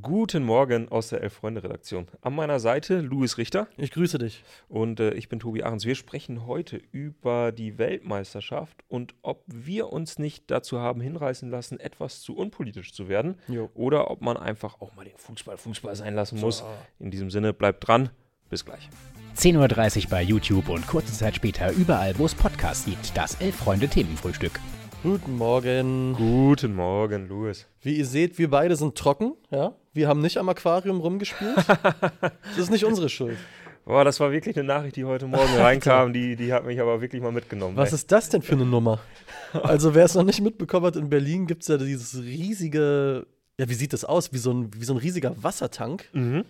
Guten Morgen aus der Elf-Freunde-Redaktion. An meiner Seite Louis Richter Ich grüße dich. und äh, ich bin Tobi Ahrens. Wir sprechen heute über die Weltmeisterschaft und ob wir uns nicht dazu haben hinreißen lassen, etwas zu unpolitisch zu werden Jo. oder ob man einfach auch mal den Fußball Fußball sein lassen muss. In diesem Sinne, bleibt dran. Bis gleich. 10.30 Uhr bei YouTube und kurze Zeit später überall, wo es Podcasts gibt. Das Elf-Freunde-Themenfrühstück. Guten Morgen. Guten Morgen, Louis. Wie ihr seht, wir beide sind trocken, ja. Wir haben nicht am Aquarium rumgespielt. das ist nicht unsere Schuld. Boah, das war wirklich eine Nachricht, die heute Morgen reinkam. Die, die hat mich aber wirklich mal mitgenommen. Was ey. ist das denn für eine Nummer? Also, wer es noch nicht mitbekommen hat, in Berlin gibt es ja dieses riesige, ja, wie sieht das aus? Wie so ein, wie so ein riesiger Wassertank. Mhm.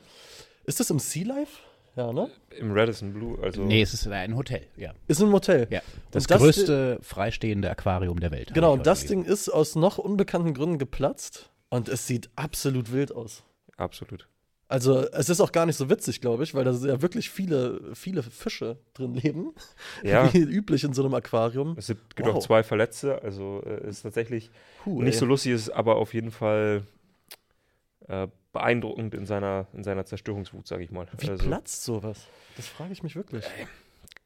Ist das im Sea Life? Ja, ne? Im Radisson Blue, also. Nee, es ist ein Hotel, ja. Ist ein Motel. ja. Das, das größte freistehende Aquarium der Welt. Genau, und das gelesen. Ding ist aus noch unbekannten Gründen geplatzt und es sieht absolut wild aus. Absolut. Also es ist auch gar nicht so witzig, glaube ich, weil da ja wirklich viele, viele Fische drin leben. Ja. Wie üblich in so einem Aquarium. Es gibt Wow. auch zwei Verletzte, also äh, ist tatsächlich Puh, nicht ey. so lustig, ist aber auf jeden Fall äh, beeindruckend in seiner, in seiner Zerstörungswut, sage ich mal. Wie also, platzt sowas? Das frage ich mich wirklich.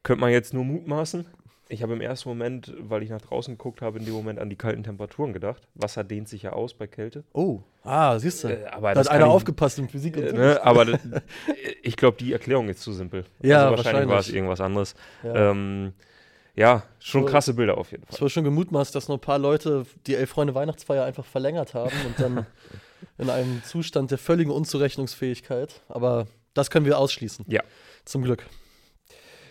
Könnte man jetzt nur mutmaßen. Ich habe im ersten Moment, weil ich nach draußen geguckt habe, in dem Moment an die kalten Temperaturen gedacht. Wasser dehnt sich ja aus bei Kälte. Oh, ah, siehst du. Äh, aber da das hat einer ich- aufgepasst im Physik. Äh, ne, aber das, ich glaube, die Erklärung ist zu simpel. Ja, also wahrscheinlich war es wahrscheinlich. irgendwas anderes. Ja. Ähm, ja, schon So- krasse Bilder auf jeden Es Fall. war schon gemutmaßt, dass nur ein paar Leute die Elf-Freunde-Weihnachtsfeier einfach verlängert haben und dann in einem Zustand der völligen Unzurechnungsfähigkeit. Aber das können wir ausschließen. Ja. Zum Glück.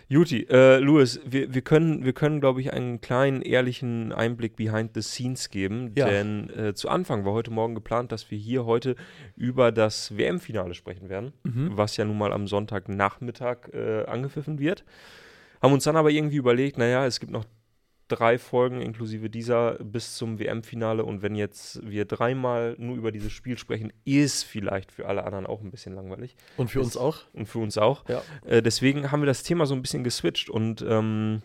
Juti, äh, Louis, wir, wir können, wir können glaube ich, einen kleinen, ehrlichen Einblick behind the scenes geben. Ja. Denn äh, zu Anfang war heute Morgen geplant, dass wir hier heute über das WM-Finale sprechen werden, Mhm. was ja nun mal am Sonntagnachmittag äh, angepfiffen wird. Haben uns dann aber irgendwie überlegt, naja, es gibt noch drei Folgen inklusive dieser bis zum WM-Finale und wenn jetzt wir dreimal nur über dieses Spiel sprechen, ist vielleicht für alle anderen auch ein bisschen langweilig Und für Ist- uns auch. und für uns auch. Ja. Äh, deswegen haben wir das Thema so ein bisschen geswitcht und ähm,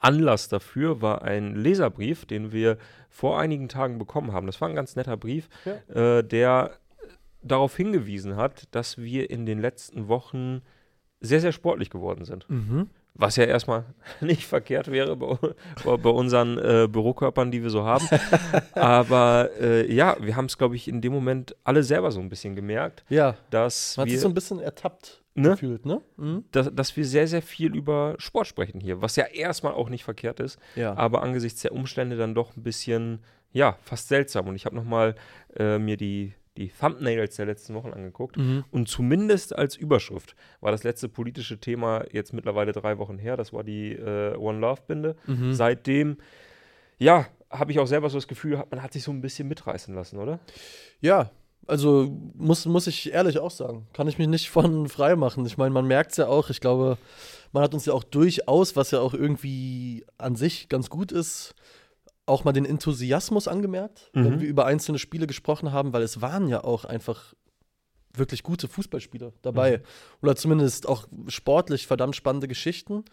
Anlass dafür war ein Leserbrief, den wir vor einigen Tagen bekommen haben. Das war ein ganz netter Brief, äh, der darauf hingewiesen hat, dass wir in den letzten Wochen sehr, sehr sportlich geworden sind. Mhm. Was ja erstmal nicht verkehrt wäre bei, bei, unseren äh, Bürokörpern, die wir so haben. Aber äh, ja, wir haben es, glaube ich, in dem Moment alle selber so ein bisschen gemerkt, Ja, dass man hat wir sich so ein bisschen ertappt Ne? gefühlt, ne? Mhm. dass, dass wir sehr, sehr viel über Sport sprechen hier, was ja erstmal auch nicht verkehrt ist, Ja. aber angesichts der Umstände dann doch ein bisschen, ja, fast seltsam. Und ich habe nochmal äh, mir die, die Thumbnails der letzten Wochen angeguckt Mhm. und zumindest als Überschrift war das letzte politische Thema jetzt mittlerweile drei Wochen her, das war die äh, One Love-Binde. Mhm. Seitdem, ja, habe ich auch selber so das Gefühl, man hat sich so ein bisschen mitreißen lassen, oder? Ja, also muss, muss ich ehrlich auch sagen, kann ich mich nicht von frei machen. Ich meine, man merkt es ja auch, ich glaube, man hat uns ja auch durchaus, was ja auch irgendwie an sich ganz gut ist, auch mal den Enthusiasmus angemerkt, wenn Mhm. wir über einzelne Spiele gesprochen haben, weil es waren ja auch einfach wirklich gute Fußballspiele dabei. Mhm. Oder zumindest auch sportlich verdammt spannende Geschichten.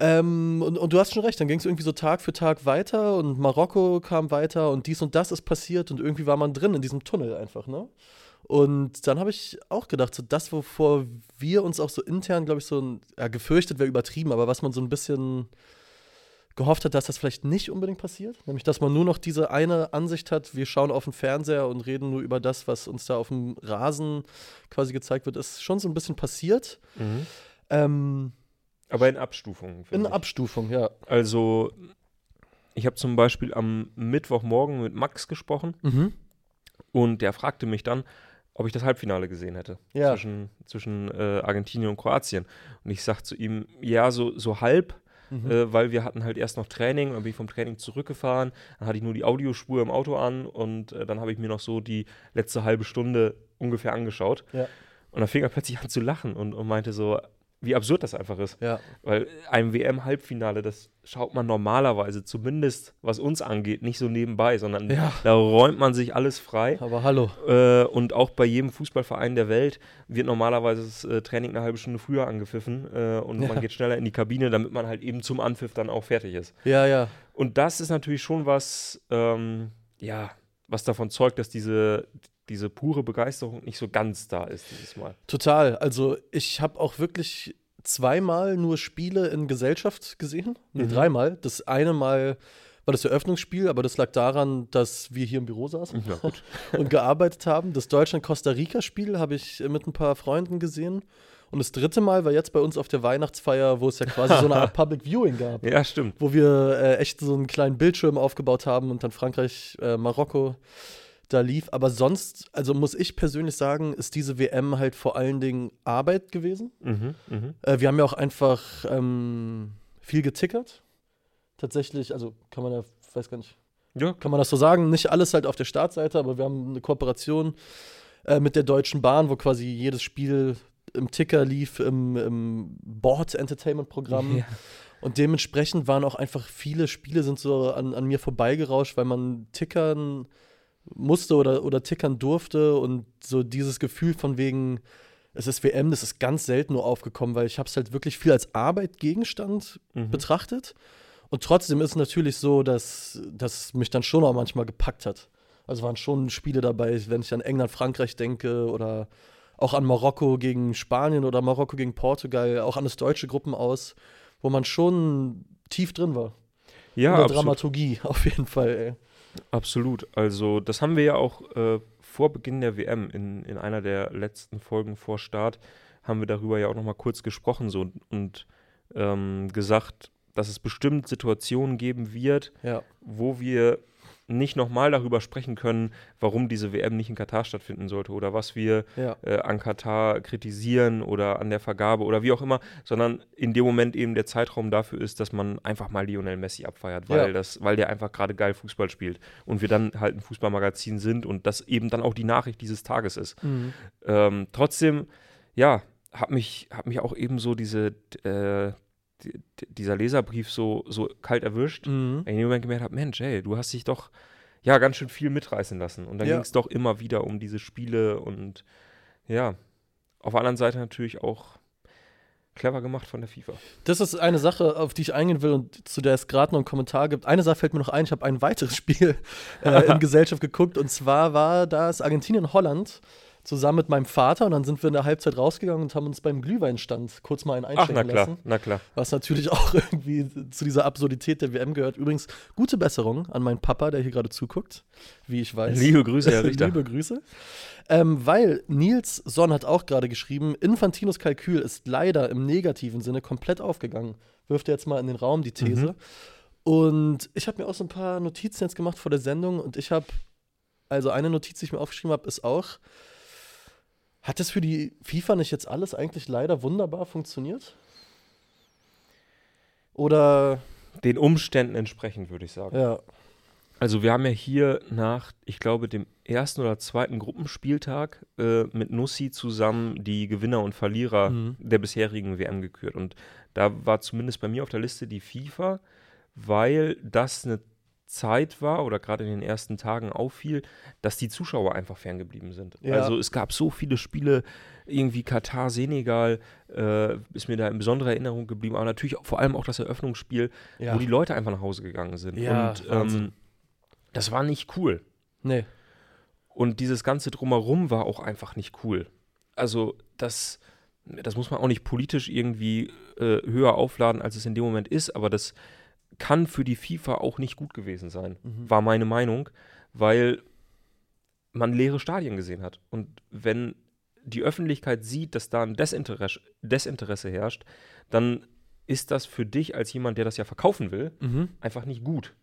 Ähm, und, und du hast schon recht, dann ging es irgendwie so Tag für Tag weiter und Marokko kam weiter und dies und das ist passiert und irgendwie war man drin in diesem Tunnel einfach, ne? Und dann habe ich auch gedacht, so das, wovor wir uns auch so intern, glaube ich, so ein, ja, gefürchtet wäre übertrieben, aber was man so ein bisschen gehofft hat, dass das vielleicht nicht unbedingt passiert. Nämlich, dass man nur noch diese eine Ansicht hat, wir schauen auf den Fernseher und reden nur über das, was uns da auf dem Rasen quasi gezeigt wird, ist schon so ein bisschen passiert. Ähm, Aber in Abstufungen. in ich. Abstufung, ja. Also, ich habe zum Beispiel am Mittwochmorgen mit Max gesprochen Mhm. und der fragte mich dann, ob ich das Halbfinale gesehen hätte Ja. zwischen, zwischen äh, Argentinien und Kroatien. Und ich sagte zu ihm, ja, so, so halb, Mhm. äh, weil wir hatten halt erst noch Training, dann bin ich vom Training zurückgefahren, dann hatte ich nur die Audiospur im Auto an und äh, dann habe ich mir noch so die letzte halbe Stunde ungefähr angeschaut. Ja. Und dann fing er plötzlich an zu lachen und, und meinte so, wie absurd das einfach ist. Ja. Weil ein WM-Halbfinale, das schaut man normalerweise, zumindest was uns angeht, nicht so nebenbei, sondern Ja. da räumt man sich alles frei. Aber hallo. Äh, und auch bei jedem Fußballverein der Welt wird normalerweise das äh, Training eine halbe Stunde früher angepfiffen äh, und Ja. man geht schneller in die Kabine, damit man halt eben zum Anpfiff dann auch fertig ist. Ja, ja. Und das ist natürlich schon was, ähm, ja, was davon zeugt, dass diese, diese pure Begeisterung nicht so ganz da ist dieses Mal. Total. Also ich habe auch wirklich zweimal nur Spiele in Gesellschaft gesehen. Nee, Mhm. dreimal. Das eine Mal war das Eröffnungsspiel, aber das lag daran, dass wir hier im Büro saßen Ja, und gearbeitet haben. Das Deutschland-Costa Rica-Spiel habe ich mit ein paar Freunden gesehen. Und das dritte Mal war jetzt bei uns auf der Weihnachtsfeier, wo es ja quasi so eine Art Public Viewing gab. ja, stimmt. Wo wir äh, echt so einen kleinen Bildschirm aufgebaut haben und dann Frankreich, äh, Marokko da lief. Aber sonst, also muss ich persönlich sagen, ist diese WM halt vor allen Dingen Arbeit gewesen. Mhm, mhm. Äh, wir haben ja auch einfach ähm, viel getickert. Tatsächlich, also kann man ja, weiß gar nicht, Ja, kann man das so sagen? Nicht alles halt auf der Startseite, aber wir haben eine Kooperation äh, mit der Deutschen Bahn, wo quasi jedes Spiel im Ticker lief, im, im Board-Entertainment-Programm. Ja. Und dementsprechend waren auch einfach viele Spiele sind so an, an mir vorbeigerauscht, weil man tickern musste oder, oder tickern durfte und so dieses Gefühl von wegen, es ist WM, das ist ganz selten nur aufgekommen, weil ich habe es halt wirklich viel als Arbeitgegenstand Mhm. betrachtet. Und trotzdem ist es natürlich so, dass das mich dann schon auch manchmal gepackt hat. Also waren schon Spiele dabei, wenn ich an England, Frankreich denke oder auch an Marokko gegen Spanien oder Marokko gegen Portugal, auch an das deutsche Gruppen aus, wo man schon tief drin war. ja In der absolut. Dramaturgie, auf jeden Fall, ey. Absolut. Also, das haben wir ja auch äh, vor Beginn der WM in, in einer der letzten Folgen vor Start, haben wir darüber ja auch nochmal kurz gesprochen so, und, und ähm, gesagt, dass es bestimmt Situationen geben wird, Ja. wo wir nicht nochmal darüber sprechen können, warum diese WM nicht in Katar stattfinden sollte oder was wir Ja. äh, an Katar kritisieren oder an der Vergabe oder wie auch immer, sondern in dem Moment eben der Zeitraum dafür ist, dass man einfach mal Lionel Messi abfeiert, weil, Ja. das, weil der einfach gerade geil Fußball spielt und wir dann halt ein Fußballmagazin sind und das eben dann auch die Nachricht dieses Tages ist. Mhm. Ähm, trotzdem, ja, hat mich, hat mich auch eben so diese, äh, dieser Leserbrief so, so kalt erwischt, Mhm. weil ich in dem Moment gemerkt habe, Mensch, ey, du hast dich doch ja ganz schön viel mitreißen lassen. Und dann Ja. ging es doch immer wieder um diese Spiele und ja, auf der anderen Seite natürlich auch clever gemacht von der FIFA. Das ist eine Sache, auf die ich eingehen will und zu der es gerade noch einen Kommentar gibt. Eine Sache fällt mir noch ein, ich habe ein weiteres Spiel äh, in Gesellschaft geguckt und zwar war das Argentinien-Holland zusammen mit meinem Vater und dann sind wir in der Halbzeit rausgegangen und haben uns beim Glühweinstand kurz mal einen Ach, einschenken na klar, lassen. na klar. Was natürlich auch irgendwie zu dieser Absurdität der WM gehört. Übrigens, gute Besserung an meinen Papa, der hier gerade zuguckt, wie ich weiß. Liebe Grüße, Herr Richter. Liebe Grüße. Ähm, weil Nils Sonn hat auch gerade geschrieben, Infantinos Kalkül ist leider im negativen Sinne komplett aufgegangen. Wirft er jetzt mal in den Raum die These. Mhm. Und ich habe mir auch so ein paar Notizen jetzt gemacht vor der Sendung und ich habe, also eine Notiz, die ich mir aufgeschrieben habe, ist auch, hat das für die FIFA nicht jetzt alles eigentlich leider wunderbar funktioniert? Oder, Den Umständen entsprechend, würde ich sagen. ja, Also wir haben ja hier nach, ich glaube, dem ersten oder zweiten Gruppenspieltag äh, mit Nussi zusammen die Gewinner und Verlierer Mhm. der bisherigen WM gekürt. Und da war zumindest bei mir auf der Liste die FIFA, weil das eine Zeit war oder gerade in den ersten Tagen auffiel, dass die Zuschauer einfach ferngeblieben sind. Ja. Also es gab so viele Spiele, irgendwie Katar, Senegal, äh, ist mir da in besonderer Erinnerung geblieben, aber natürlich vor allem auch das Eröffnungsspiel, ja. wo die Leute einfach nach Hause gegangen sind. Ja, und ähm, das war nicht cool. nee. Und dieses ganze Drumherum war auch einfach nicht cool. Also das, das muss man auch nicht politisch irgendwie äh, höher aufladen, als es in dem Moment ist, aber das kann für die FIFA auch nicht gut gewesen sein, Mhm. war meine Meinung, weil man leere Stadien gesehen hat. Und wenn die Öffentlichkeit sieht, dass da ein Desinteresse, Desinteresse herrscht, dann ist das für dich als jemand, der das ja verkaufen will, Mhm. einfach nicht gut.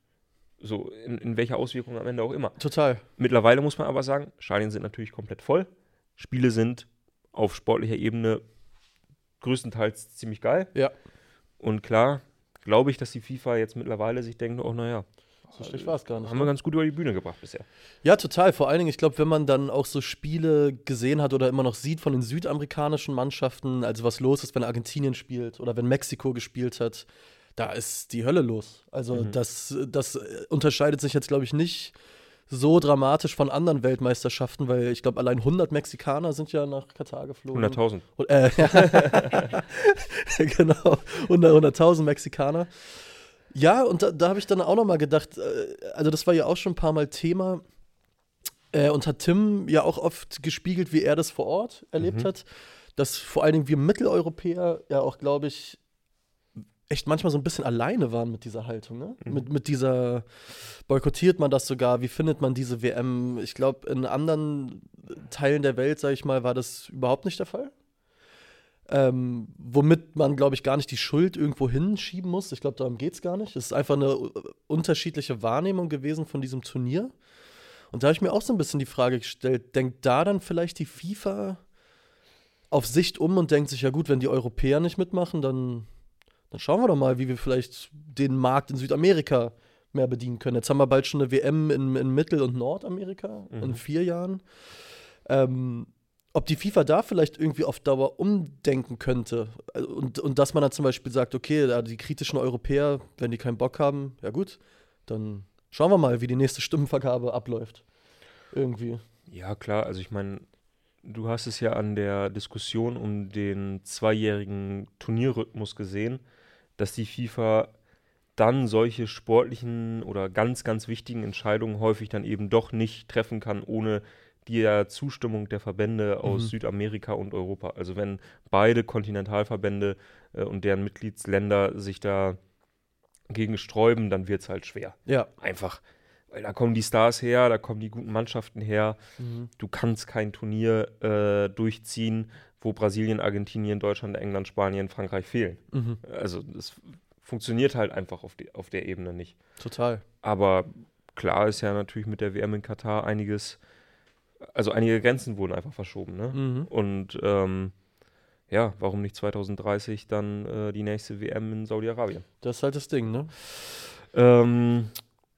So, in, in welcher Auswirkung am Ende auch immer. Total. Mittlerweile muss man aber sagen, Stadien sind natürlich komplett voll. Spiele sind auf sportlicher Ebene größtenteils ziemlich geil. Ja. Und klar, glaube ich, dass die FIFA jetzt mittlerweile sich denkt, oh naja, So schlecht war es gar nicht. haben ne? wir ganz gut über die Bühne gebracht bisher. Ja, total. Vor allen Dingen, ich glaube, wenn man dann auch so Spiele gesehen hat oder immer noch sieht von den südamerikanischen Mannschaften, also was los ist, wenn Argentinien spielt oder wenn Mexiko gespielt hat, da ist die Hölle los. Also Mhm. das, das unterscheidet sich jetzt, glaube ich, nicht so dramatisch von anderen Weltmeisterschaften, weil ich glaube, allein 100 Mexikaner sind ja nach Katar geflogen. 100.000. Und, äh, genau, 100 100.000 Mexikaner. Ja, und da, da habe ich dann auch noch mal gedacht, äh, also das war ja auch schon ein paar Mal Thema, Äh, und hat Tim ja auch oft gespiegelt, wie er das vor Ort erlebt Mhm. hat. Dass vor allen Dingen wir Mitteleuropäer ja auch, glaube ich, echt manchmal so ein bisschen alleine waren mit dieser Haltung. Ne? Mhm. Mit, mit dieser, boykottiert man das sogar? Wie findet man diese WM? Ich glaube, in anderen Teilen der Welt, sage ich mal, war das überhaupt nicht der Fall. Ähm, womit man, glaube ich, gar nicht die Schuld irgendwo hinschieben muss. Ich glaube, darum geht es gar nicht. Es ist einfach eine äh, unterschiedliche Wahrnehmung gewesen von diesem Turnier. Und da habe ich mir auch so ein bisschen die Frage gestellt, denkt da dann vielleicht die FIFA auf Sicht um und denkt sich, ja gut, wenn die Europäer nicht mitmachen, dann, dann schauen wir doch mal, wie wir vielleicht den Markt in Südamerika mehr bedienen können. Jetzt haben wir bald schon eine WM in, in Mittel- und Nordamerika in Mhm. vier Jahren. Ähm, ob die FIFA da vielleicht irgendwie auf Dauer umdenken könnte Also, und, und dass man dann zum Beispiel sagt, okay, da die kritischen Europäer, wenn die keinen Bock haben, ja gut, dann schauen wir mal, wie die nächste Stimmenvergabe abläuft. Irgendwie. Ja, klar, also ich meine, du hast es ja an der Diskussion um den zweijährigen Turnierrhythmus gesehen, dass die FIFA dann solche sportlichen oder ganz, ganz wichtigen Entscheidungen häufig dann eben doch nicht treffen kann, ohne die Zustimmung der Verbände aus Mhm. Südamerika und Europa. Also wenn beide Kontinentalverbände äh, und deren Mitgliedsländer sich da gegen sträuben, dann wird es halt schwer. Ja. Einfach. Weil da kommen die Stars her, da kommen die guten Mannschaften her. Mhm. Du kannst kein Turnier äh, durchziehen, wo Brasilien, Argentinien, Deutschland, England, Spanien, Frankreich fehlen. Mhm. Also das funktioniert halt einfach auf, die, auf der Ebene nicht. Total. Aber klar ist ja natürlich mit der WM in Katar einiges, also einige Grenzen wurden einfach verschoben. Ne? Mhm. Und ähm, ja, warum nicht 2030 dann äh, die nächste WM in Saudi-Arabien? Das ist halt das Ding, ne? Ähm,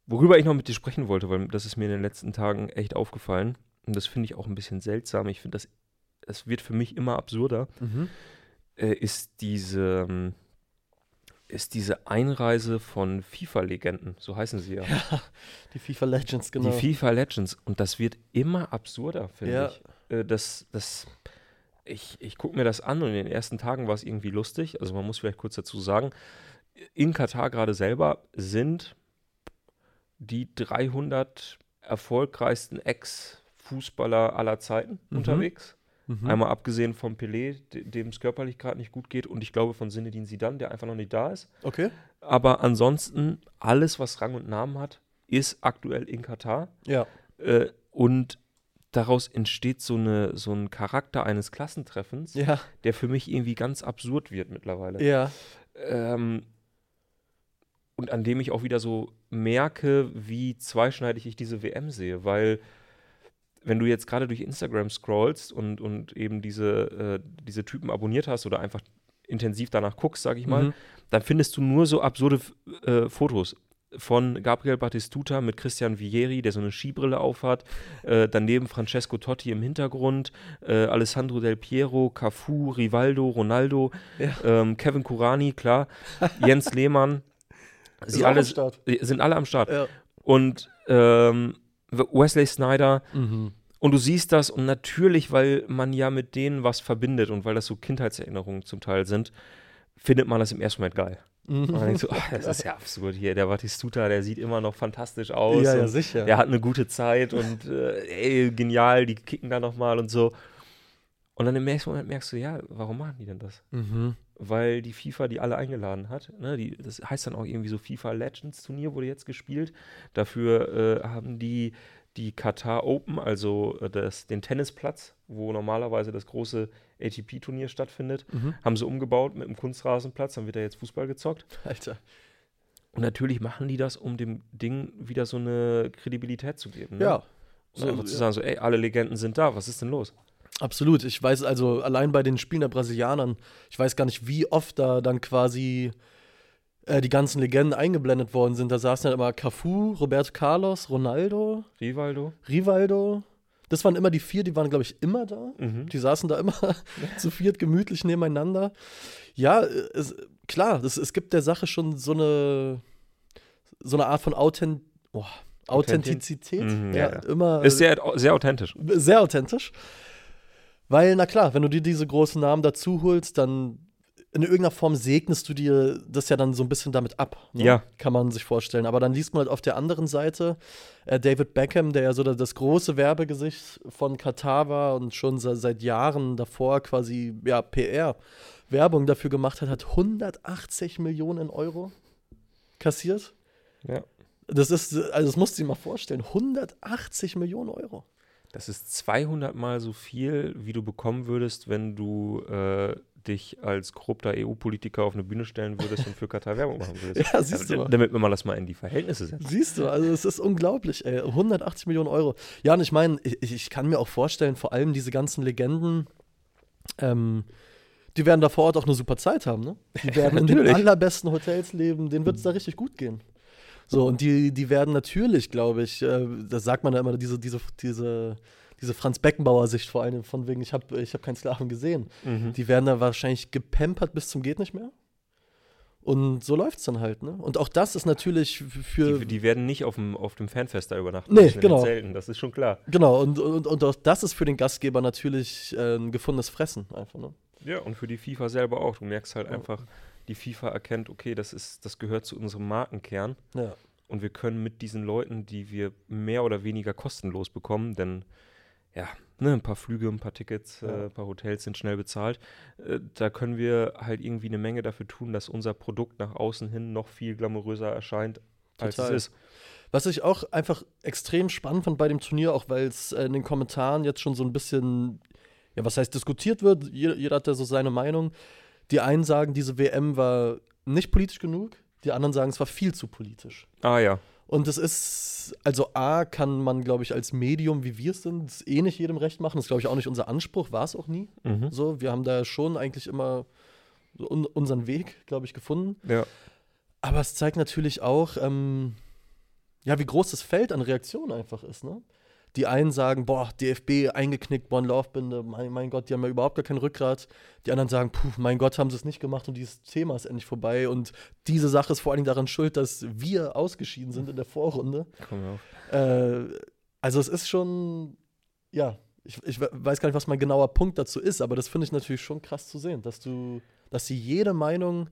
worüber ich noch mit dir sprechen wollte, weil das ist mir in den letzten Tagen echt aufgefallen. Und das finde ich auch ein bisschen seltsam. Ich finde, das, das wird für mich immer absurder, Mhm. äh, ist diese. ähm, ist diese Einreise von FIFA-Legenden, so heißen sie ja. Die FIFA Legends, genau. Die FIFA Legends. Und das wird immer absurder, finde Ja. ich. Äh, das, das, ich ich gucke mir das an und in den ersten Tagen war es irgendwie lustig. Also man muss vielleicht kurz dazu sagen, in Katar gerade selber sind die 300 erfolgreichsten Ex-Fußballer aller Zeiten Mhm. unterwegs. Mhm. Einmal abgesehen von Pelé, de- dem es körperlich gerade nicht gut geht und ich glaube von Zinedine Zidane, der einfach noch nicht da ist. Okay. Aber ansonsten, alles, was Rang und Namen hat, ist aktuell in Katar. Ja. Äh, und daraus entsteht so, eine, so ein Charakter eines Klassentreffens, Ja. der für mich irgendwie ganz absurd wird mittlerweile. Ja. Ähm, und an dem ich auch wieder so merke, wie zweischneidig ich diese WM sehe, weil wenn du jetzt gerade durch Instagram scrollst und, und eben diese, äh, diese Typen abonniert hast oder einfach intensiv danach guckst, sag ich mal, Mhm. dann findest du nur so absurde äh, Fotos von Gabriel Battistuta mit Christian Vieri, der so eine Skibrille aufhat, äh, daneben Francesco Totti im Hintergrund, äh, Alessandro Del Piero, Cafu, Rivaldo, Ronaldo, Ja. ähm, Kevin Kurani, klar, Jens Lehmann, sie auch am alle, Start. sind alle am Start. Ja. Und ähm, Wesley Snyder, Mhm. und du siehst das und natürlich, weil man ja mit denen was verbindet und weil das so Kindheitserinnerungen zum Teil sind, findet man das im ersten Moment geil. Und man denkt so, ach, das ist ja absurd hier. Der Batistuta, der sieht immer noch fantastisch aus. Ja, ja, sicher. Der hat eine gute Zeit und äh, ey, genial, die kicken da nochmal und so. Und dann im nächsten Moment merkst du, ja, warum machen die denn das? Mhm. Weil die FIFA die alle eingeladen hat. Ne? Die, das heißt dann auch irgendwie so FIFA Legends Turnier wurde jetzt gespielt. Dafür äh, haben die die Qatar Open, also äh, das, den Tennisplatz, wo normalerweise das große ATP-Turnier stattfindet, Mhm. haben sie umgebaut mit einem Kunstrasenplatz, dann wird da jetzt Fußball gezockt. Alter. Und natürlich machen die das, um dem Ding wieder so eine Kredibilität zu geben. Ne? Ja. So, einfach zu sagen, so, ey, alle Legenden sind da, was ist denn los? Absolut. Ich weiß also allein bei den Spielen der Brasilianern, ich weiß gar nicht, wie oft da dann quasi äh, die ganzen Legenden eingeblendet worden sind. Da saßen dann immer Cafu, Roberto Carlos, Ronaldo, Rivaldo? Rivaldo. Das waren immer die vier, die waren, glaube ich, immer da. Mhm. Die saßen da immer zu viert gemütlich nebeneinander. Ja, es, klar, das, es gibt der Sache schon so eine, so eine Art von Authent oh, Authentizität. Mhm, ja, ja. immer Ist sehr, sehr authentisch. sehr authentisch. Weil, na klar, wenn du dir diese großen Namen dazu holst, dann in irgendeiner Form segnest du dir das ja dann so ein bisschen damit ab. Ne? Ja. Kann man sich vorstellen. Aber dann liest man halt auf der anderen Seite äh, David Beckham, der ja so das große Werbegesicht von Katar war und schon seit, Jahren davor quasi ja, PR, Werbung dafür gemacht hat, hat 180 Millionen Euro kassiert. Ja. Das ist, also das musst du dir mal vorstellen, 180 Millionen Euro. Das ist 200 Mal so viel, wie du bekommen würdest, wenn du äh, dich als korrupter EU-Politiker auf eine Bühne stellen würdest und für Katar Werbung machen würdest. Ja, siehst du mal. Damit man das mal in die Verhältnisse setzt. Siehst du, also es ist unglaublich, ey. 180 Millionen Euro. Ja, und ich meine, ich, ich kann mir auch vorstellen, vor allem diese ganzen Legenden, ähm, die werden da vor Ort auch eine super Zeit haben, ne? Die werden in den allerbesten Hotels leben, denen wird es da richtig gut gehen. So, und die, die werden natürlich, glaube ich, äh, das sagt man da immer, diese, diese, diese, diese Franz Beckenbauer-Sicht vor allem, von wegen, ich habe ich hab keinen Sklaven gesehen. Mhm. Die werden da wahrscheinlich gepampert bis zum geht nicht mehr. Und so läuft es dann halt, ne? Und auch das ist natürlich für. Die, die werden nicht auf dem, auf dem Fanfest da übernachten. Nee, genau. Zelten, das ist schon klar. Genau, und, und, und auch das ist für den Gastgeber natürlich äh, ein gefundenes Fressen einfach, ne? Ja, und für die FIFA selber auch. Du merkst halt Ja. einfach, die FIFA erkennt, okay, das ist, das gehört zu unserem Markenkern. Ja. Und wir können mit diesen Leuten, die wir mehr oder weniger kostenlos bekommen, denn ja, ne, ein paar Flüge, ein paar Tickets, Ja. äh, ein paar Hotels sind schnell bezahlt. Äh, da können wir halt irgendwie eine Menge dafür tun, dass unser Produkt nach außen hin noch viel glamouröser erscheint, als Total. es ist. Was ich auch einfach extrem spannend fand bei dem Turnier, auch weil es äh, in den Kommentaren jetzt schon so ein bisschen, ja, was heißt diskutiert wird, jeder, jeder hat da so seine Meinung. Die einen sagen, diese WM war nicht politisch genug, die anderen sagen, es war viel zu politisch. Ah ja. Und es ist, also A, kann man, glaube ich, als Medium, wie wir es sind, eh nicht jedem recht machen. Das ist, glaube ich, auch nicht unser Anspruch, war es auch nie. Mhm. So, wir haben da schon eigentlich immer so un unseren Weg, glaube ich, gefunden. Ja. Aber es zeigt natürlich auch, ähm, ja, wie groß das Feld an Reaktionen einfach ist, ne? Die einen sagen, boah, DFB eingeknickt, One Love Binde, mein, mein Gott, die haben ja überhaupt gar kein Rückgrat. Die anderen sagen, puh, mein Gott, haben sie es nicht gemacht und dieses Thema ist endlich vorbei. Und diese Sache ist vor allem daran schuld, dass wir ausgeschieden sind in der Vorrunde. Komm auf. Äh, also es ist schon, ja, ich, ich we- weiß gar nicht, was mein genauer Punkt dazu ist, aber das finde ich natürlich schon krass zu sehen, dass du, dass sie jede Meinung,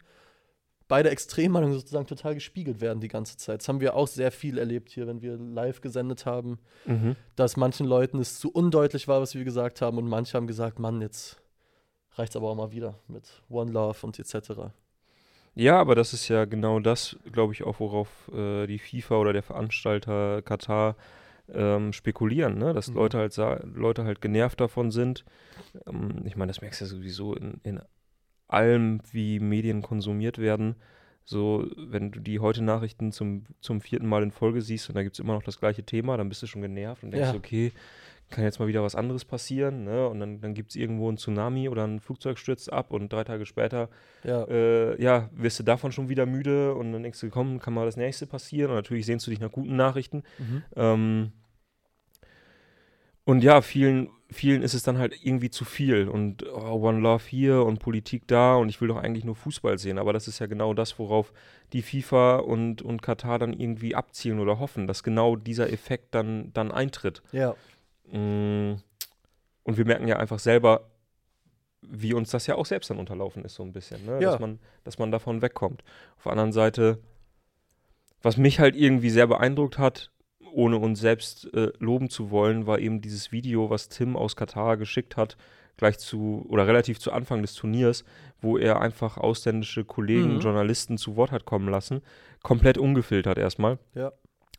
beide Extremmeinungen sozusagen total gespiegelt werden die ganze Zeit. Das haben wir auch sehr viel erlebt hier, wenn wir live gesendet haben, Mhm. dass manchen Leuten es zu undeutlich war, was wir gesagt haben und manche haben gesagt, Mann, jetzt reicht's aber auch mal wieder mit One Love und etc. Ja, aber das ist ja genau das, glaube ich, auch, worauf äh, die FIFA oder der Veranstalter Katar ähm, spekulieren, ne? dass Mhm. Leute halt Leute halt genervt davon sind. Ähm, ich meine, das merkst du ja sowieso in, in allem, wie Medien konsumiert werden. So, wenn du die heute Nachrichten zum, zum vierten Mal in Folge siehst und da gibt es immer noch das gleiche Thema, dann bist du schon genervt und denkst, Ja. okay, kann jetzt mal wieder was anderes passieren, ne? Und dann, dann gibt es irgendwo einen Tsunami oder ein Flugzeug stürzt ab und drei Tage später Ja, äh, ja, wirst du davon schon wieder müde und dann denkst du, komm, kann mal das nächste passieren. Und natürlich sehnst du dich nach guten Nachrichten. mhm. Ähm, und ja, vielen, vielen ist es dann halt irgendwie zu viel. Und oh, One Love hier und Politik da und ich will doch eigentlich nur Fußball sehen. Aber das ist ja genau das, worauf die FIFA und, und Katar dann irgendwie abzielen oder hoffen, dass genau dieser Effekt dann, dann eintritt. ja, Mm, Und wir merken ja einfach selber, wie uns das ja auch selbst dann unterlaufen ist, so ein bisschen, ne? Ja. dass, man, dass man davon wegkommt. Auf der anderen Seite, was mich halt irgendwie sehr beeindruckt hat, ohne uns selbst äh, loben zu wollen, war eben dieses Video, was Tim aus Katar geschickt hat, gleich zu oder relativ zu Anfang des Turniers, wo er einfach ausländische Kollegen, Mhm. Journalisten zu Wort hat kommen lassen, komplett ungefiltert erstmal ja,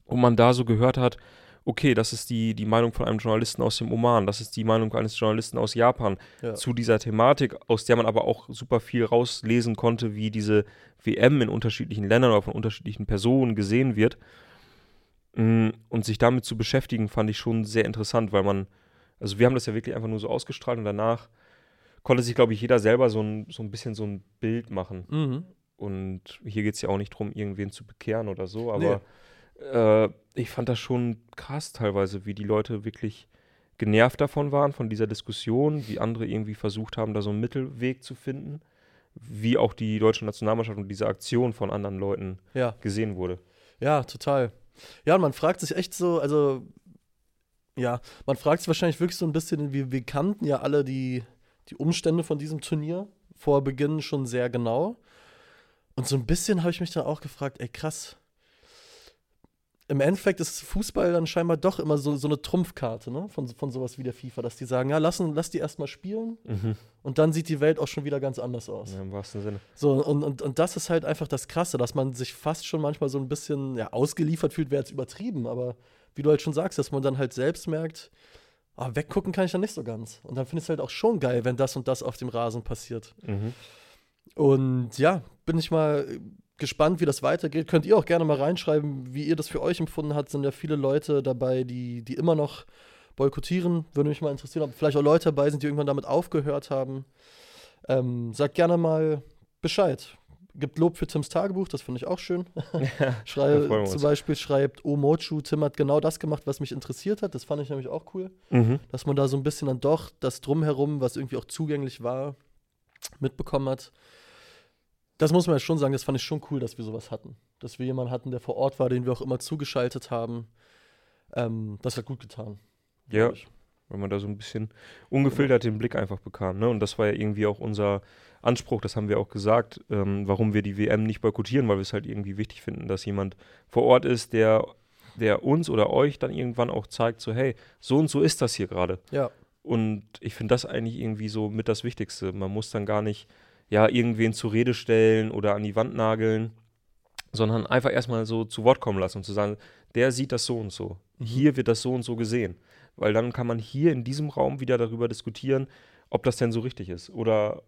und man da so gehört hat, okay, das ist die, die Meinung von einem Journalisten aus dem Oman, das ist die Meinung eines Journalisten aus Japan ja. zu dieser Thematik, aus der man aber auch super viel rauslesen konnte, wie diese WM in unterschiedlichen Ländern oder von unterschiedlichen Personen gesehen wird. Mm, Und sich damit zu beschäftigen, fand ich schon sehr interessant, weil man, also wir haben das ja wirklich einfach nur so ausgestrahlt und danach konnte sich, glaube ich, jeder selber so ein, so ein bisschen so ein Bild machen. Mhm. Und hier geht es ja auch nicht darum, irgendwen zu bekehren oder so, aber äh, ich fand das schon krass teilweise, wie die Leute wirklich genervt davon waren, von dieser Diskussion, wie andere irgendwie versucht haben, da so einen Mittelweg zu finden, wie auch die deutsche Nationalmannschaft und diese Aktion von anderen Leuten ja. gesehen wurde. Ja, total. Ja, und man fragt sich echt so, also, ja, man fragt sich wahrscheinlich wirklich so ein bisschen, wir, wir kannten ja alle die, die Umstände von diesem Turnier vor Beginn schon sehr genau. Und so ein bisschen habe ich mich dann auch gefragt, ey krass, im Endeffekt ist Fußball dann scheinbar doch immer so, so eine Trumpfkarte ne? von, von sowas wie der FIFA, dass die sagen, ja, lassen, lass die erstmal spielen mhm. und dann sieht die Welt auch schon wieder ganz anders aus. Ja, Im wahrsten Sinne. So, und, und, und das ist halt einfach das Krasse, dass man sich fast schon manchmal so ein bisschen ja, ausgeliefert fühlt, wäre jetzt übertrieben, aber wie du halt schon sagst, dass man dann halt selbst merkt, oh, weggucken kann ich dann nicht so ganz. Und dann finde ich es halt auch schon geil, wenn das und das auf dem Rasen passiert. Mhm. Und ja, bin ich mal gespannt, wie das weitergeht. Könnt ihr auch gerne mal reinschreiben, wie ihr das für euch empfunden habt. Sind ja viele Leute dabei, die, die immer noch boykottieren. Würde mich mal interessieren, ob vielleicht auch Leute dabei sind, die irgendwann damit aufgehört haben. Ähm, sagt gerne mal Bescheid. Gibt Lob für Tims Tagebuch, das finde ich auch schön. Ja, Schrei, zum Beispiel schreibt Omochu, Tim hat genau das gemacht, was mich interessiert hat. Das fand ich nämlich auch cool. Mhm. Dass man da so ein bisschen dann doch das Drumherum, was irgendwie auch zugänglich war, mitbekommen hat das muss man ja schon sagen, das fand ich schon cool, dass wir sowas hatten. Dass wir jemanden hatten, der vor Ort war, den wir auch immer zugeschaltet haben. Ähm, das hat gut getan. Ja, weil man da so ein bisschen ungefiltert den Blick einfach bekam. Ne? Und das war ja irgendwie auch unser Anspruch, das haben wir auch gesagt, ähm, warum wir die WM nicht boykottieren, weil wir es halt irgendwie wichtig finden, dass jemand vor Ort ist, der, der uns oder euch dann irgendwann auch zeigt, so hey, so und so ist das hier gerade. Ja. Und ich finde das eigentlich irgendwie so mit das Wichtigste. Man muss dann gar nicht ja, irgendwen zur Rede stellen oder an die Wand nageln, sondern einfach erstmal so zu Wort kommen lassen und zu sagen, der sieht das so und so. Mhm. Hier wird das so und so gesehen. Weil dann kann man hier in diesem Raum wieder darüber diskutieren, ob das denn so richtig ist oder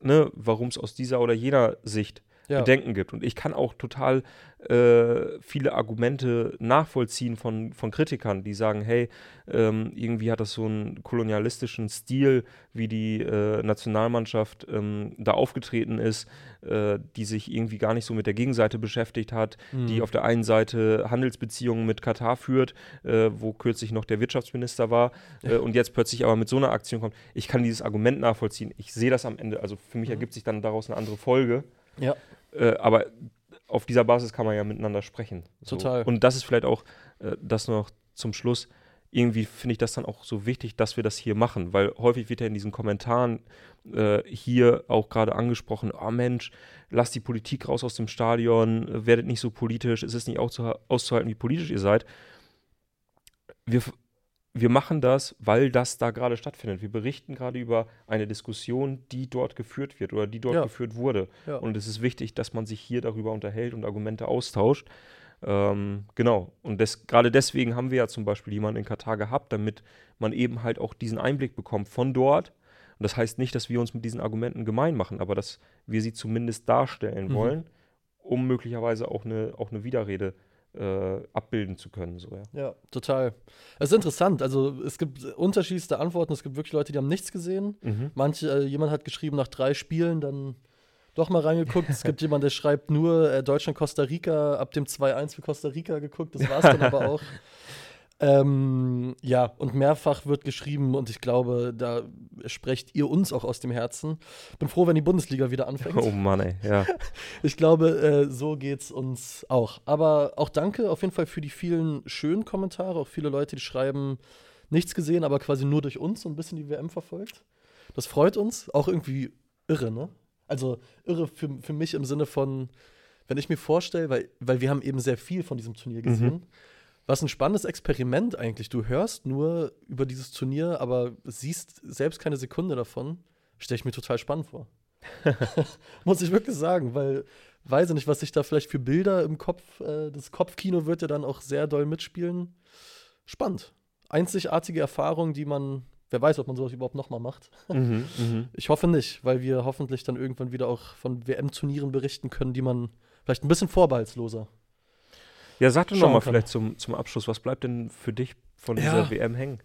ne, warum es aus dieser oder jener Sicht ja. Bedenken gibt. Und ich kann auch total äh, viele Argumente nachvollziehen von, von Kritikern, die sagen, hey, ähm, irgendwie hat das so einen kolonialistischen Stil, wie die äh, Nationalmannschaft ähm, da aufgetreten ist, äh, die sich irgendwie gar nicht so mit der Gegenseite beschäftigt hat, mhm. die auf der einen Seite Handelsbeziehungen mit Katar führt, äh, wo kürzlich noch der Wirtschaftsminister war äh, und jetzt plötzlich aber mit so einer Aktion kommt. Ich kann dieses Argument nachvollziehen. Ich sehe das am Ende, also für mich mhm. ergibt sich dann daraus eine andere Folge. Ja. Äh, aber auf dieser Basis kann man ja miteinander sprechen. So. Total. Und das ist vielleicht auch äh, das noch zum Schluss. Irgendwie finde ich das dann auch so wichtig, dass wir das hier machen, weil häufig wird ja in diesen Kommentaren äh, hier auch gerade angesprochen, oh Mensch, lasst die Politik raus aus dem Stadion, werdet nicht so politisch, es ist nicht auszuhalten, wie politisch ihr seid. Wir wir machen das, weil das da gerade stattfindet. Wir berichten gerade über eine Diskussion, die dort geführt wird oder die dort ja. geführt wurde. Ja. Und es ist wichtig, dass man sich hier darüber unterhält und Argumente austauscht. Ähm, genau. Und des, gerade deswegen haben wir ja zum Beispiel jemanden in Katar gehabt, damit man eben halt auch diesen Einblick bekommt von dort. Und das heißt nicht, dass wir uns mit diesen Argumenten gemein machen, aber dass wir sie zumindest darstellen mhm. wollen, um möglicherweise auch eine, auch eine Widerrede zu äh, abbilden zu können. So, ja. ja, total. Es ist interessant. Also es gibt unterschiedlichste Antworten. Es gibt wirklich Leute, die haben nichts gesehen. Mhm. Manche, äh, jemand hat geschrieben, nach drei Spielen dann doch mal reingeguckt. es gibt jemanden, der schreibt nur äh, Deutschland, Costa Rica, ab dem 2-1 für Costa Rica geguckt. Das war es dann aber auch. Ähm, ja, und mehrfach wird geschrieben und ich glaube, da sprecht ihr uns auch aus dem Herzen. Bin froh, wenn die Bundesliga wieder anfängt. Oh Mann, ey, ja. ich glaube, äh, so geht's uns auch. Aber auch danke auf jeden Fall für die vielen schönen Kommentare. Auch viele Leute, die schreiben, nichts gesehen, aber quasi nur durch uns so ein bisschen die WM verfolgt. Das freut uns. Auch irgendwie irre, ne? Also irre für, für mich im Sinne von, wenn ich mir vorstelle, weil, weil wir haben eben sehr viel von diesem Turnier gesehen. Mhm was ein spannendes Experiment eigentlich. Du hörst nur über dieses Turnier, aber siehst selbst keine Sekunde davon. Stelle ich mir total spannend vor. Muss ich wirklich sagen, weil weiß ich nicht, was sich da vielleicht für Bilder im Kopf, äh, das Kopfkino wird ja dann auch sehr doll mitspielen. Spannend. Einzigartige Erfahrung, die man, wer weiß, ob man sowas überhaupt nochmal macht. Mhm, mh. Ich hoffe nicht, weil wir hoffentlich dann irgendwann wieder auch von WM-Turnieren berichten können, die man vielleicht ein bisschen vorbehaltsloser ja, sag doch nochmal vielleicht zum, zum Abschluss, was bleibt denn für dich von dieser ja. WM hängen?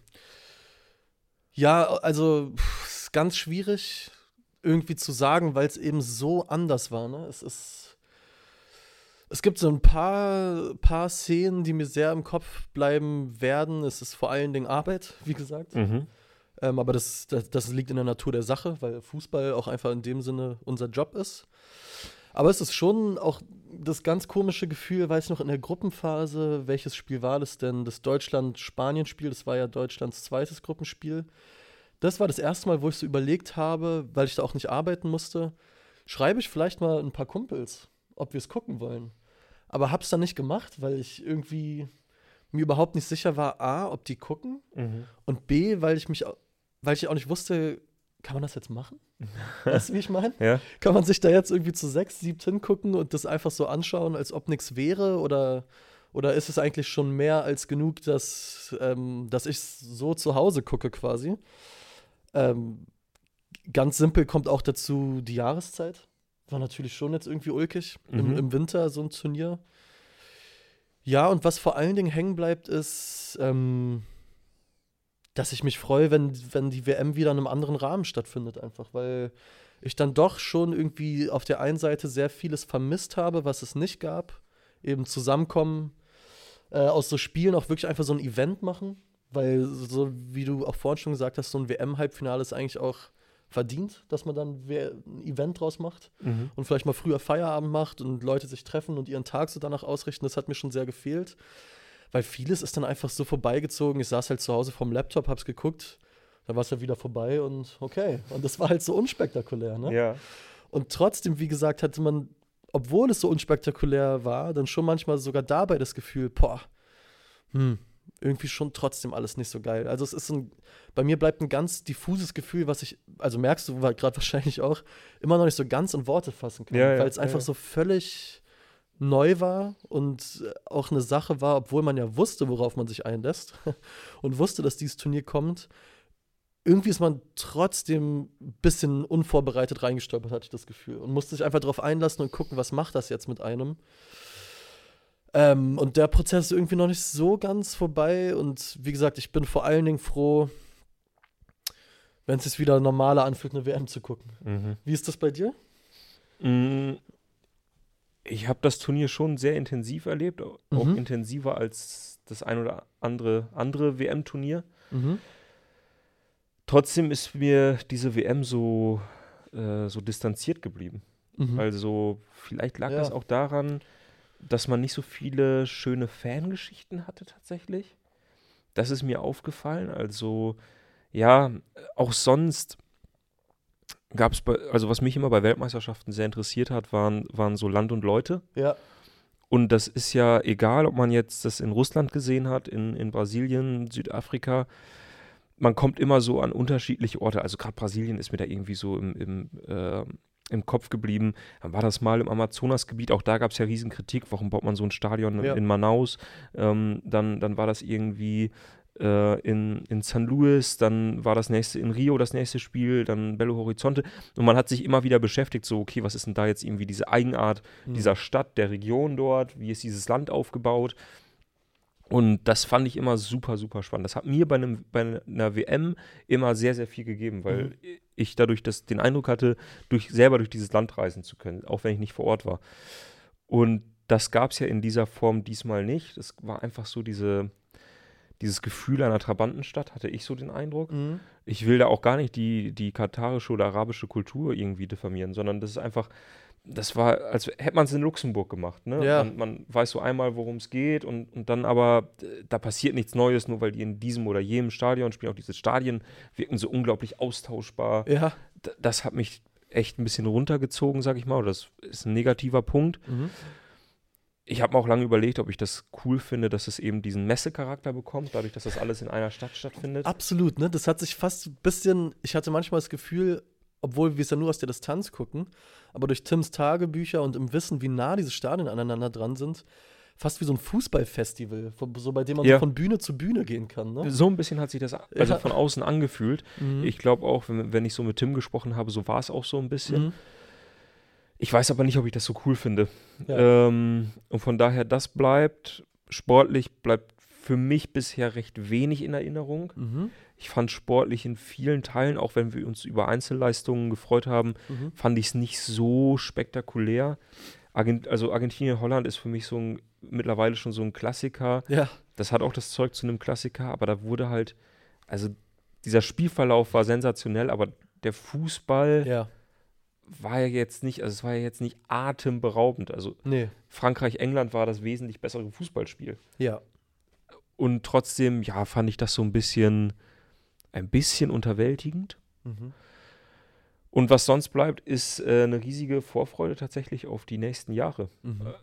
Ja, also es ist ganz schwierig irgendwie zu sagen, weil es eben so anders war. Ne? Es ist. Es gibt so ein paar, paar Szenen, die mir sehr im Kopf bleiben werden. Es ist vor allen Dingen Arbeit, wie gesagt. Mhm. Ähm, aber das, das, das, liegt in der Natur der Sache, weil Fußball auch einfach in dem Sinne unser Job ist. Aber es ist schon auch das ganz komische Gefühl, weiß noch, in der Gruppenphase, welches Spiel war das denn? Das Deutschland-Spanien-Spiel, das war ja Deutschlands zweites Gruppenspiel. Das war das erste Mal, wo ich so überlegt habe, weil ich da auch nicht arbeiten musste, schreibe ich vielleicht mal ein paar Kumpels, ob wir es gucken wollen. Aber hab's dann nicht gemacht, weil ich irgendwie mir überhaupt nicht sicher war, A, ob die gucken Mhm. und B, weil ich mich, weil ich auch nicht wusste, kann man das jetzt machen? weißt du, wie ich meine? Ja. Kann man sich da jetzt irgendwie zu sechs, siebt hingucken und das einfach so anschauen, als ob nichts wäre? Oder, oder ist es eigentlich schon mehr als genug, dass, ähm, dass ich so zu Hause gucke quasi? Ähm, ganz simpel kommt auch dazu die Jahreszeit. War natürlich schon jetzt irgendwie ulkig im, Mhm. im Winter so ein Turnier. Ja, und was vor allen Dingen hängen bleibt, ist, ähm, dass ich mich freue, wenn, wenn die WM wieder in einem anderen Rahmen stattfindet, einfach, weil ich dann doch schon irgendwie auf der einen Seite sehr vieles vermisst habe, was es nicht gab. Eben zusammenkommen, äh, aus so Spielen auch wirklich einfach so ein Event machen, weil so wie du auch vorhin schon gesagt hast, so ein WM-Halbfinale ist eigentlich auch verdient, dass man dann ein Event draus macht Mhm. und vielleicht mal früher Feierabend macht und Leute sich treffen und ihren Tag so danach ausrichten, das hat mir schon sehr gefehlt. Weil vieles ist dann einfach so vorbeigezogen. Ich saß halt zu Hause vom Laptop, hab's geguckt, dann war es ja wieder vorbei und okay. Und das war halt so unspektakulär, ne? Ja. Und trotzdem, wie gesagt, hatte man, obwohl es so unspektakulär war, dann schon manchmal sogar dabei das Gefühl, boah, hm, irgendwie schon trotzdem alles nicht so geil. Also es ist ein, bei mir bleibt ein ganz diffuses Gefühl, was ich, also merkst du gerade wahrscheinlich auch, immer noch nicht so ganz in Worte fassen kann, Ja, ja, weil es ja, einfach ja. so völlig neu war und auch eine Sache war, obwohl man ja wusste, worauf man sich einlässt und wusste, dass dieses Turnier kommt. Irgendwie ist man trotzdem ein bisschen unvorbereitet reingestolpert, hatte ich das Gefühl. Und musste sich einfach darauf einlassen und gucken, was macht das jetzt mit einem. Ähm, und der Prozess ist irgendwie noch nicht so ganz vorbei. Und wie gesagt, ich bin vor allen Dingen froh, wenn es sich wieder normaler anfühlt, eine WM zu gucken. Mhm. Wie ist das bei dir? Ich habe das Turnier schon sehr intensiv erlebt, au- auch Mhm. intensiver als das ein oder andere andere WM-Turnier. Mhm. Trotzdem ist mir diese WM so, äh, so distanziert geblieben. Mhm. Also vielleicht lag Ja. das auch daran, dass man nicht so viele schöne Fangeschichten hatte tatsächlich. Das ist mir aufgefallen. Also ja, auch sonst gab es, also was mich immer bei Weltmeisterschaften sehr interessiert hat, waren, waren so Land und Leute. Ja, Und das ist ja egal, ob man jetzt das in Russland gesehen hat, in, in Brasilien, Südafrika. Man kommt immer so an unterschiedliche Orte. Also gerade Brasilien ist mir da irgendwie so im, im, äh, im Kopf geblieben. Dann war das mal im Amazonasgebiet. Auch da gab es ja Riesenkritik. Warum baut man so ein Stadion Ja. in Manaus? Ähm, dann, dann war das irgendwie äh, in, in San Luis. Dann war das nächste in Rio das nächste Spiel. Dann Belo Horizonte. Und man hat sich immer wieder beschäftigt, so, okay, was ist denn da jetzt irgendwie diese Eigenart Mhm. dieser Stadt, der Region dort, wie ist dieses Land aufgebaut. Und das fand ich immer super, super spannend. Das hat mir bei, einem, bei einer WM immer sehr, sehr viel gegeben, weil Mhm. ich dadurch das, den Eindruck hatte, durch, selber durch dieses Land reisen zu können, auch wenn ich nicht vor Ort war. Und das gab es ja in dieser Form diesmal nicht. Das war einfach so diese, dieses Gefühl einer Trabantenstadt, hatte ich so den Eindruck Mhm. ich will da auch gar nicht die, die katarische oder arabische Kultur irgendwie diffamieren, sondern das ist einfach, das war, als hätte man es in Luxemburg gemacht. Ne? Ja. Man, man weiß so einmal, worum es geht und, und dann aber, äh, da passiert nichts Neues, nur weil die in diesem oder jenem Stadion spielen. Auch diese Stadien wirken so unglaublich austauschbar. Ja. Das hat mich echt ein bisschen runtergezogen, sag ich mal. Das ist ein negativer Punkt. Mhm. Ich habe mir auch lange überlegt, ob ich das cool finde, dass es eben diesen Messecharakter bekommt, dadurch, dass das alles in einer Stadt stattfindet. Absolut, ne? Das hat sich fast ein bisschen, ich hatte manchmal das Gefühl, obwohl wir es ja nur aus der Distanz gucken, aber durch Tims Tagebücher und im Wissen, wie nah diese Stadien aneinander dran sind, fast wie so ein Fußballfestival, so bei dem man Ja. so von Bühne zu Bühne gehen kann, ne? So ein bisschen hat sich das also Ja. von außen angefühlt. Mhm. Ich glaube auch, wenn, wenn ich so mit Tim gesprochen habe, so war es auch so ein bisschen. Mhm. Ich weiß aber nicht, ob ich das so cool finde. Ja. Ähm, und von daher, das bleibt sportlich, bleibt für mich bisher recht wenig in Erinnerung. Mhm. Ich fand sportlich in vielen Teilen, auch wenn wir uns über Einzelleistungen gefreut haben, Mhm. fand ich es nicht so spektakulär. Argent also Argentinien, Holland ist für mich so ein, mittlerweile schon so ein Klassiker. Ja, Das hat auch das Zeug zu einem Klassiker, aber da wurde halt, also dieser Spielverlauf war sensationell, aber der Fußball ja, war ja jetzt nicht, also es war ja jetzt nicht atemberaubend. Also nee, Frankreich, England war das wesentlich bessere Fußballspiel. ja. Und trotzdem, ja, fand ich das so ein bisschen ein bisschen unterwältigend. Mhm. Und was sonst bleibt, ist äh, eine riesige Vorfreude tatsächlich auf die nächsten Jahre. Mhm.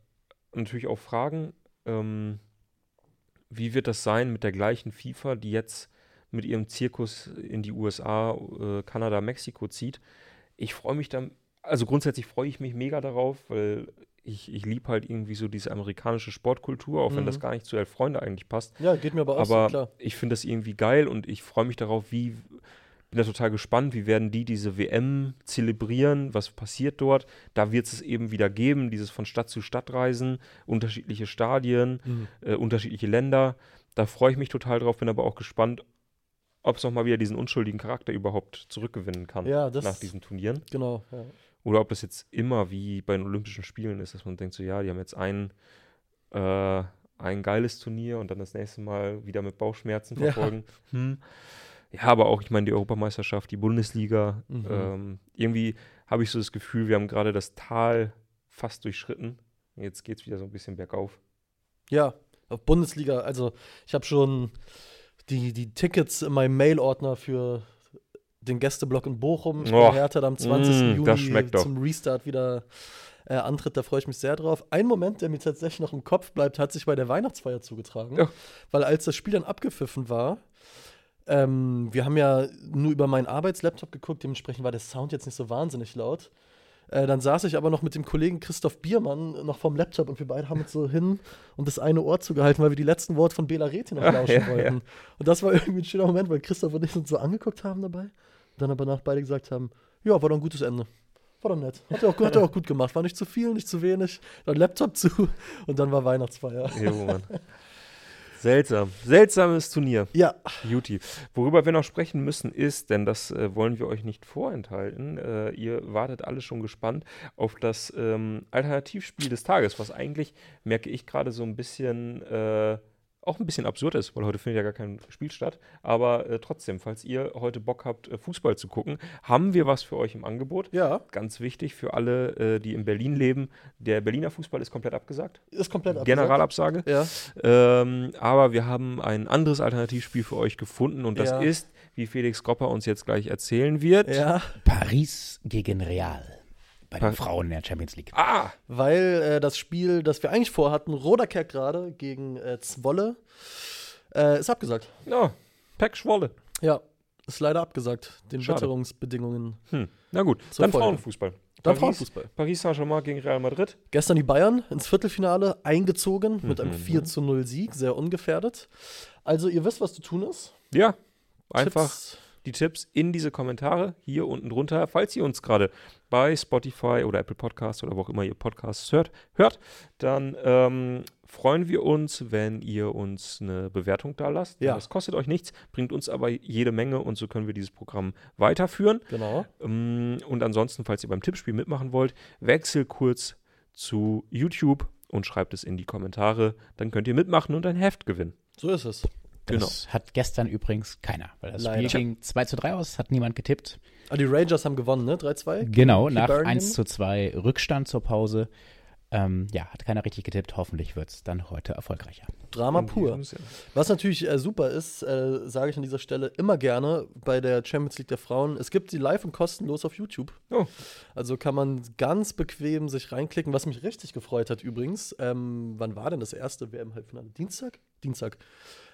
Natürlich auch Fragen, ähm, wie wird das sein mit der gleichen FIFA, die jetzt mit ihrem Zirkus in die USA, äh, Kanada, Mexiko zieht. Ich freue mich dann, also grundsätzlich freue ich mich mega darauf, weil ich, ich liebe halt irgendwie so diese amerikanische Sportkultur, auch wenn Mhm. das gar nicht zu Elf Freunde eigentlich passt. Ja, geht mir aber auch so, Aber klar. ich finde das irgendwie geil und ich freue mich darauf, wie, bin da total gespannt, wie werden die diese WM zelebrieren, was passiert dort. Da wird es eben wieder geben, dieses von Stadt zu Stadt reisen, unterschiedliche Stadien, Mhm. äh, unterschiedliche Länder. Da freue ich mich total drauf, bin aber auch gespannt, ob es nochmal wieder diesen unschuldigen Charakter überhaupt zurückgewinnen kann Ja, das- nach diesen Turnieren. Genau, ja. Oder ob das jetzt immer wie bei den Olympischen Spielen ist, dass man denkt so, ja, die haben jetzt ein, äh, ein geiles Turnier und dann das nächste Mal wieder mit Bauchschmerzen Ja. verfolgen. Hm. Ja, aber auch, ich meine, die Europameisterschaft, die Bundesliga. Mhm. Ähm, irgendwie habe ich so das Gefühl, wir haben gerade das Tal fast durchschritten. Jetzt geht es wieder so ein bisschen bergauf. Ja, auf Bundesliga, also ich habe schon die, die Tickets in meinem Mail-Ordner für den Gästeblock in Bochum. Ich bin Hertha am 20. mm, Juni zum Restart wieder äh, antritt, da freue ich mich sehr drauf. Ein Moment, der mir tatsächlich noch im Kopf bleibt, hat sich bei der Weihnachtsfeier zugetragen. Ja. Weil als das Spiel dann abgepfiffen war, ähm, wir haben ja nur über meinen Arbeitslaptop geguckt, dementsprechend war der Sound jetzt nicht so wahnsinnig laut. Äh, dann saß ich aber noch mit dem Kollegen Christoph Biermann noch vom Laptop und wir beide haben uns so hin und das eine Ohr zugehalten, weil wir die letzten Worte von Bela Reti noch Ah, lauschen ja, wollten. Und das war irgendwie ein schöner Moment, weil Christoph und ich uns so angeguckt haben dabei dann aber nach beide gesagt haben, ja, war doch ein gutes Ende. War doch nett. Hat er auch, hat er auch gut gemacht. War nicht zu viel, nicht zu wenig. Dann Laptop zu und dann war Weihnachtsfeier. Jo, Mann. Seltsam. Seltsames Turnier. Ja, Juti. Worüber wir noch sprechen müssen ist, denn das äh, wollen wir euch nicht vorenthalten, äh, ihr wartet alle schon gespannt auf das ähm, Alternativspiel des Tages, was eigentlich, merke ich gerade so ein bisschen, äh, auch ein bisschen absurd ist, weil heute findet ja gar kein Spiel statt. Aber äh, trotzdem, falls ihr heute Bock habt, äh, Fußball zu gucken, haben wir was für euch im Angebot. ja, Ganz wichtig für alle, äh, die in Berlin leben. Der Berliner Fußball ist komplett abgesagt. ist komplett abgesagt. Generalabsage. Ja, Ähm, aber wir haben ein anderes Alternativspiel für euch gefunden und das Ja. ist, wie Felix Gropper uns jetzt gleich erzählen wird. ja, Paris gegen Real bei den Frauen in der Champions League. Ah! weil äh, das Spiel, das wir eigentlich vorhatten, Roderkerk gerade gegen äh, Zwolle, äh, ist abgesagt. Ja, Peck Schwolle. Ja, ist leider abgesagt, den Schade. Witterungsbedingungen. Hm. Na gut, dann Folge. Frauenfußball. Dann Paris- Frauenfußball. Paris Saint-Germain gegen Real Madrid. Gestern die Bayern ins Viertelfinale eingezogen mit einem Mhm. 4 zu 0 Sieg, sehr ungefährdet. Also ihr wisst, was zu tun ist. Ja, einfach Tipps. Die Tipps in diese Kommentare hier unten drunter. Falls ihr uns gerade bei Spotify oder Apple Podcasts oder wo auch immer ihr Podcasts hört, hört dann ähm, freuen wir uns, wenn ihr uns eine Bewertung da lasst. Ja. Das kostet euch nichts, bringt uns aber jede Menge und so können wir dieses Programm weiterführen. Genau. Ähm, Und ansonsten, falls ihr beim Tippspiel mitmachen wollt, wechselt kurz zu YouTube und schreibt es in die Kommentare. Dann könnt ihr mitmachen und ein Heft gewinnen. So ist es. Das hat gestern übrigens keiner, weil das Leider. Spiel ging 2 zu 3 aus, hat niemand getippt. Ah, die Rangers haben gewonnen, ne? 3-2. Genau, Gegen nach Hibernian. 1 zu 2 Rückstand zur Pause. Ähm, ja, hat keiner richtig getippt. Hoffentlich wird es dann heute erfolgreicher. Drama pur. Was natürlich äh, super ist, äh, sage ich an dieser Stelle immer gerne bei der Champions League der Frauen. Es gibt sie live und kostenlos auf YouTube. Oh. Also kann man ganz bequem sich reinklicken. Was mich richtig gefreut hat übrigens, ähm, wann war denn das erste WM-Halbfinale? Dienstag? Dienstag.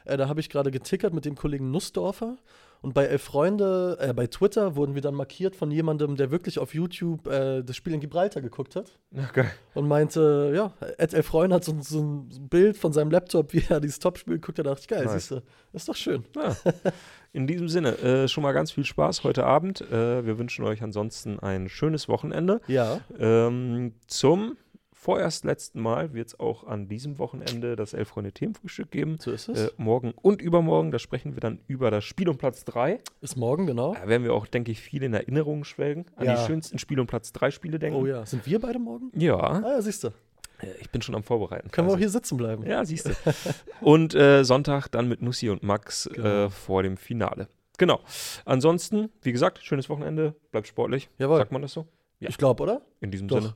Äh, da habe ich gerade getickert mit dem Kollegen Nussdorfer. Und bei Elf Freunde, äh, bei Twitter wurden wir dann markiert von jemandem, der wirklich auf YouTube äh, das Spiel in Gibraltar geguckt hat. Geil. Und meinte, ja, Ed Elf Freunde hat so, so ein Bild von seinem Laptop, wie er dieses Topspiel guckt. Da dachte ich, geil, Nice. siehst du, ist doch schön. Ja. In diesem Sinne, äh, schon mal ganz viel Spaß heute Abend. Äh, wir wünschen euch ansonsten ein schönes Wochenende. Ja, Ähm, zum vorerst letzten Mal wird es auch an diesem Wochenende das Elf-Freunde-Themenfrühstück geben. so ist es. Äh, morgen und übermorgen, da sprechen wir dann über das Spiel um Platz 3. ist morgen, genau. Da werden wir auch, denke ich, viel in Erinnerungen schwelgen. An Ja. die schönsten Spiel um Platz 3 Spiele denken. Oh ja, sind wir beide morgen? Ja, Ah ja, siehst du. äh, ich bin schon am Vorbereiten. Können wir auch hier sitzen bleiben. Ja, siehst du. und äh, Sonntag dann mit Nussi und Max Genau. äh, vor dem Finale. Genau. Ansonsten, wie gesagt, schönes Wochenende, bleibt sportlich. Jawohl. Sagt man das so? Ja. Ich glaube, oder? In diesem Doch. Sinne.